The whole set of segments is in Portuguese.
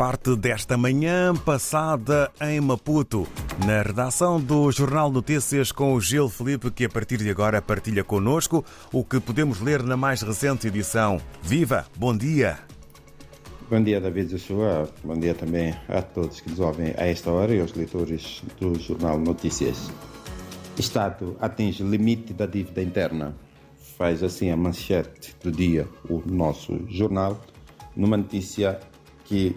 parte desta manhã passada em Maputo, na redação do Jornal Notícias com o Gil Felipe, que a partir de agora partilha connosco o que podemos ler na mais recente edição. Viva! Bom dia! Bom dia, David Joshua. Bom dia também a todos que nos ouvem a esta hora e aos leitores do Jornal Notícias. Estado atinge limite da dívida interna. Faz assim a manchete do dia o nosso jornal, numa notícia que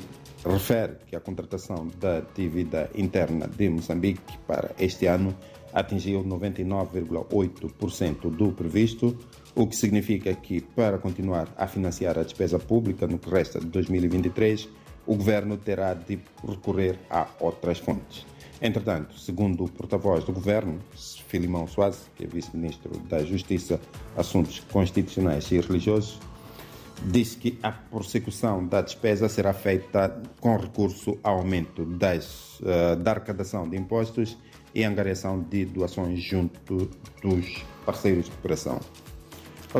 refere que a contratação da dívida interna de Moçambique para este ano atingiu 99,8% do previsto, o que significa que, para continuar a financiar a despesa pública no que resta de 2023, o governo terá de recorrer a outras fontes. Entretanto, segundo o porta-voz do governo, Filimão Soares, que é vice-ministro da Justiça, Assuntos Constitucionais e Religiosos, disse que a prossecução da despesa será feita com recurso ao aumento das, uh, da arrecadação de impostos e angariação de doações junto dos parceiros de cooperação.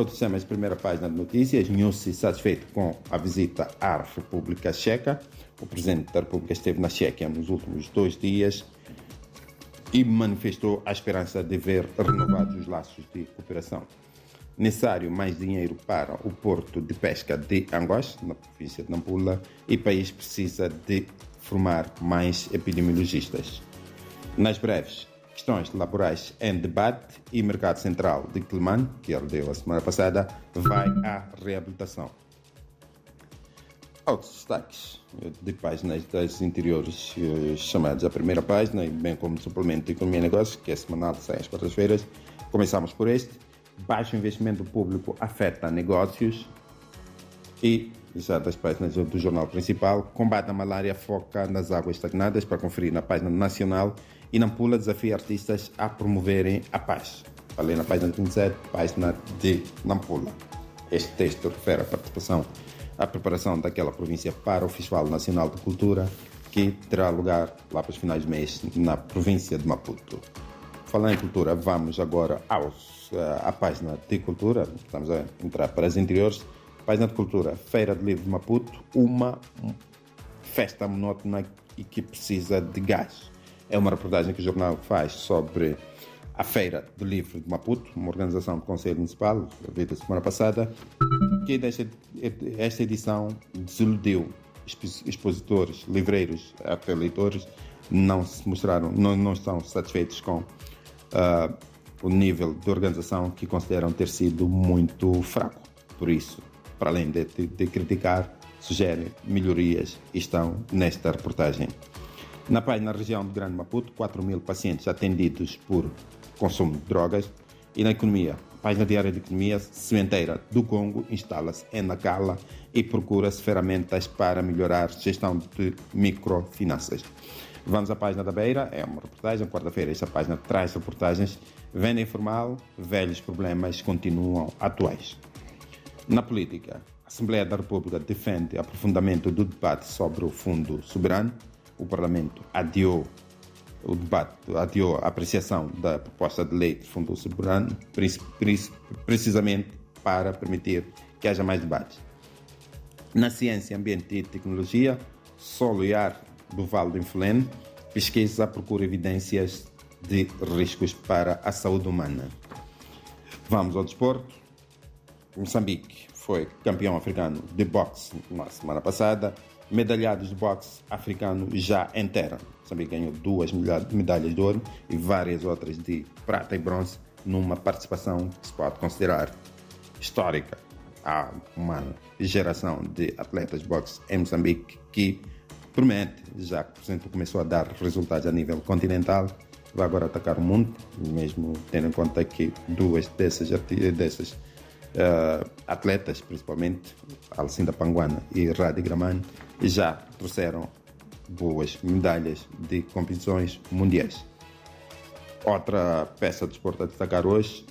Sistema de primeira página de notícias, Nussi satisfeito com a visita à República Checa. O presidente da República esteve na Chequia nos últimos dois dias e manifestou a esperança de ver renovados os laços de cooperação necessário mais dinheiro para o porto de pesca de Angois, na província de Nampula, e o país precisa de formar mais epidemiologistas. Nas breves, questões laborais em debate e mercado central de Climane, que ardeu a semana passada, vai à reabilitação. Outros destaques de páginas das interiores eh, chamados à primeira página, bem como suplemento de Economia e Negócios, que é semanal, sai às quartas-feiras. Começamos por este baixo investimento público afeta negócios e, já das páginas do jornal principal, combate à malária foca nas águas estagnadas para conferir na página nacional e Nampula desafia artistas a promoverem a paz. Falei na página 27, página de Nampula. Este texto refere a participação, a preparação daquela província para o Festival Nacional de Cultura que terá lugar lá para os finais de mês na província de Maputo. Falando em cultura, vamos agora aos à página de cultura, estamos a entrar para as interiores, página de cultura, Feira de Livro Maputo, uma festa monótona e que precisa de gás. É uma reportagem que o jornal faz sobre a Feira do Livro de Maputo, uma organização do Conselho Municipal, feita semana passada, que esta edição desiludiu expositores, livreiros, até leitores, não se mostraram, não, não estão satisfeitos com uh, o nível de organização que consideram ter sido muito fraco. Por isso, para além de, de, de criticar, sugerem melhorias e estão nesta reportagem. Na página região do Grande Maputo, 4 mil pacientes atendidos por consumo de drogas. E na economia, página diária de economia, sementeira do Congo instala-se em Nacala e procura-se ferramentas para melhorar a gestão de microfinanças. Vamos à página da Beira, é uma reportagem, quarta-feira esta página traz reportagens Venda informal, velhos problemas continuam atuais. Na política, a Assembleia da República defende aprofundamento do debate sobre o Fundo Soberano. O Parlamento adiou o debate, adiou a apreciação da proposta de lei do Fundo Soberano, precisamente para permitir que haja mais debate. Na ciência, ambiente e tecnologia, solo e ar do Vale do Inflene, pesquisa procura evidências de riscos para a saúde humana. Vamos ao desporto. Moçambique foi campeão africano de boxe na semana passada. Medalhados de boxe africano já em terra. Moçambique ganhou duas medalhas de ouro e várias outras de prata e bronze numa participação que se pode considerar histórica. Há uma geração de atletas de boxe em Moçambique que promete, já que por exemplo, começou a dar resultados a nível continental, vai agora atacar o mundo, mesmo tendo em conta que duas dessas, dessas uh, atletas, principalmente Alcinda Panguana e Radi Graman, já trouxeram boas medalhas de competições mundiais. Outra peça de esporte a destacar hoje,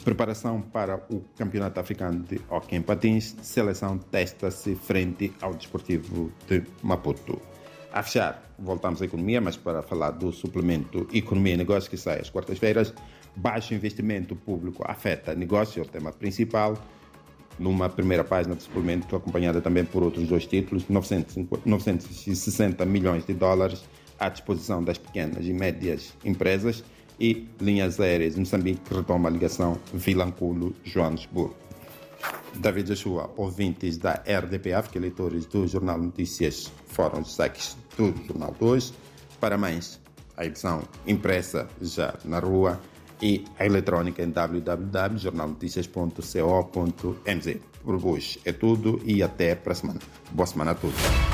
preparação para o Campeonato Africano de Hockey em Patins, seleção testa-se frente ao Desportivo de Maputo. A fechar, voltamos à economia, mas para falar do suplemento Economia e Negócios que sai às quartas-feiras. Baixo investimento público afeta negócio, é o tema principal. numa primeira página de suplemento, acompanhada também por outros dois títulos, 960 milhões de dólares à disposição das pequenas e médias empresas e linhas aéreas Moçambique retoma a ligação Vilanculo-Joanesburgo. David Joshua, ouvintes da RDP África, leitores do Jornal Notícias, foram destaques do Jornal 2. Parabéns à edição impressa já na rua e a eletrônica em www.jornalnoticias.co.mz. Por hoje é tudo e até para a semana. Boa semana a todos.